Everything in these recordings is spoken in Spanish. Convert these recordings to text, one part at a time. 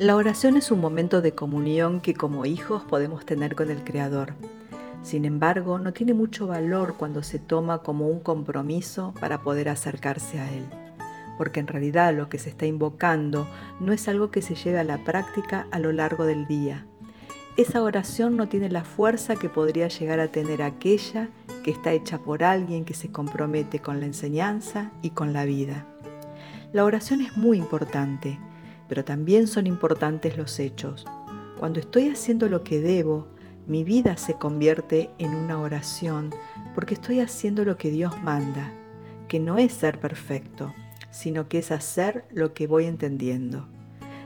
La oración es un momento de comunión que como hijos podemos tener con el Creador. Sin embargo, no tiene mucho valor cuando se toma como un compromiso para poder acercarse a Él, porque en realidad lo que se está invocando no es algo que se lleve a la práctica a lo largo del día. Esa oración no tiene la fuerza que podría llegar a tener aquella que está hecha por alguien que se compromete con la enseñanza y con la vida. La oración es muy importante, pero también son importantes los hechos. Cuando estoy haciendo lo que debo, mi vida se convierte en una oración porque estoy haciendo lo que Dios manda, que no es ser perfecto, sino que es hacer lo que voy entendiendo.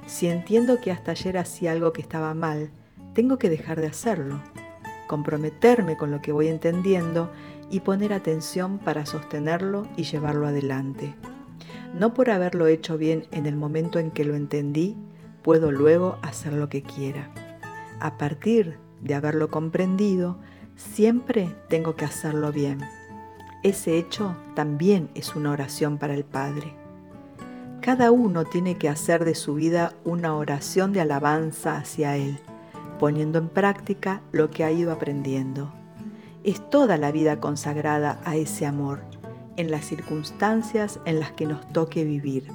Si entiendo que hasta ayer hacía algo que estaba mal, tengo que dejar de hacerlo, comprometerme con lo que voy entendiendo y poner atención para sostenerlo y llevarlo adelante. No por haberlo hecho bien en el momento en que lo entendí, puedo luego hacer lo que quiera. A partir de haberlo comprendido, siempre tengo que hacerlo bien. Ese hecho también es una oración para el Padre. Cada uno tiene que hacer de su vida una oración de alabanza hacia Él, poniendo en práctica lo que ha ido aprendiendo. Es toda la vida consagrada a ese amor en las circunstancias en las que nos toque vivir.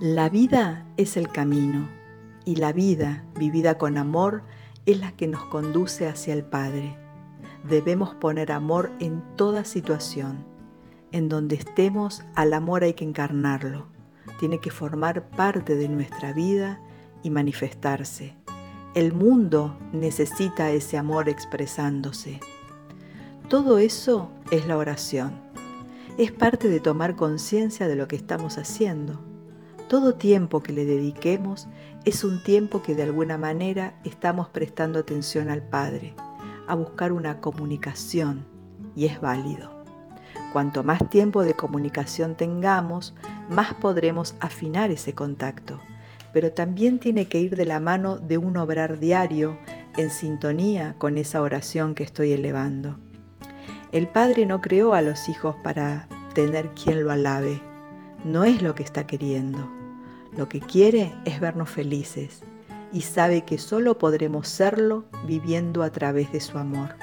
La vida es el camino y la vida vivida con amor es la que nos conduce hacia el Padre. Debemos poner amor en toda situación. En donde estemos, al amor hay que encarnarlo. Tiene que formar parte de nuestra vida y manifestarse. El mundo necesita ese amor expresándose. Todo eso es la oración. Es parte de tomar conciencia de lo que estamos haciendo. Todo tiempo que le dediquemos es un tiempo que de alguna manera estamos prestando atención al Padre, a buscar una comunicación, y es válido. Cuanto más tiempo de comunicación tengamos, más podremos afinar ese contacto, pero también tiene que ir de la mano de un obrar diario en sintonía con esa oración que estoy elevando. El Padre no creó a los hijos para tener quien lo alabe. No es lo que está queriendo. Lo que quiere es vernos felices y sabe que solo podremos serlo viviendo a través de su amor.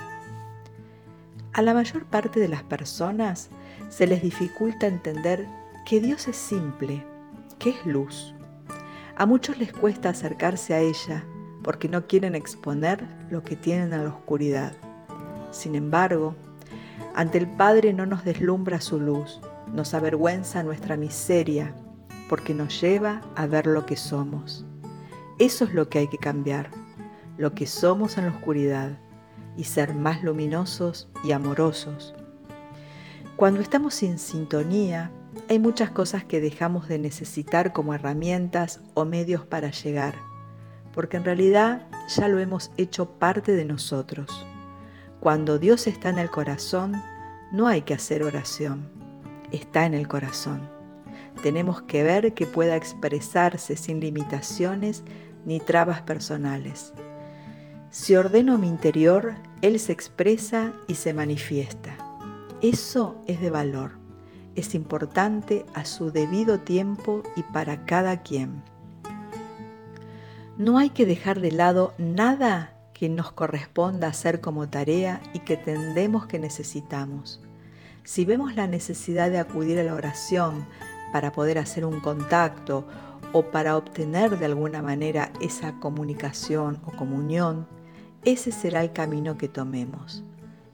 A la mayor parte de las personas se les dificulta entender que Dios es simple, que es luz. A muchos les cuesta acercarse a ella porque no quieren exponer lo que tienen a la oscuridad. Sin embargo, ante el Padre no nos deslumbra su luz, nos avergüenza nuestra miseria, porque nos lleva a ver lo que somos. Eso es lo que hay que cambiar, lo que somos en la oscuridad, y ser más luminosos y amorosos. Cuando estamos sin sintonía, hay muchas cosas que dejamos de necesitar como herramientas o medios para llegar, porque en realidad ya lo hemos hecho parte de nosotros. Cuando Dios está en el corazón, no hay que hacer oración, está en el corazón. Tenemos que ver que pueda expresarse sin limitaciones ni trabas personales. Si ordeno mi interior, Él se expresa y se manifiesta. Eso es de valor. Es importante a su debido tiempo y para cada quien. No hay que dejar de lado nada que nos corresponda hacer como tarea y que tendemos que necesitamos. Si vemos la necesidad de acudir a la oración para poder hacer un contacto o para obtener de alguna manera esa comunicación o comunión, ese será el camino que tomemos.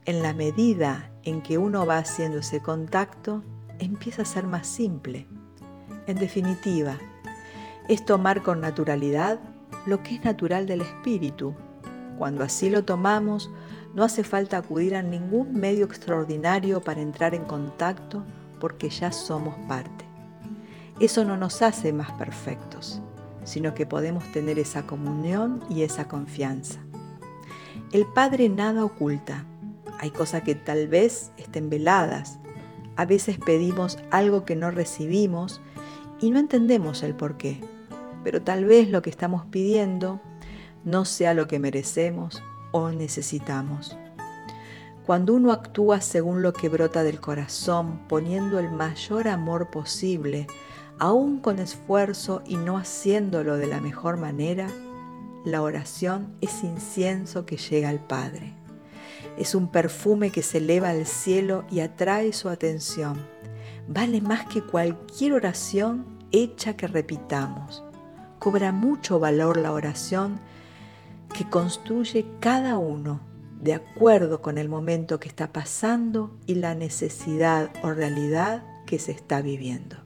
En la medida en que uno va haciendo ese contacto, empieza a ser más simple. En definitiva, es tomar con naturalidad lo que es natural del espíritu cuando así lo tomamos, no hace falta acudir a ningún medio extraordinario para entrar en contacto porque ya somos parte. Eso no nos hace más perfectos, sino que podemos tener esa comunión y esa confianza. El Padre nada oculta. Hay cosas que tal vez estén veladas. A veces pedimos algo que no recibimos y no entendemos el por qué. Pero tal vez lo que estamos pidiendo no sea lo que merecemos o necesitamos. Cuando uno actúa según lo que brota del corazón, poniendo el mayor amor posible aún con esfuerzo y no haciéndolo de la mejor manera, la oración es incienso que llega al Padre. Es un perfume que se eleva al cielo y atrae su atención. Vale más que cualquier oración hecha que repitamos. Cobra mucho valor la oración que construye cada uno de acuerdo con el momento que está pasando y la necesidad o realidad que se está viviendo.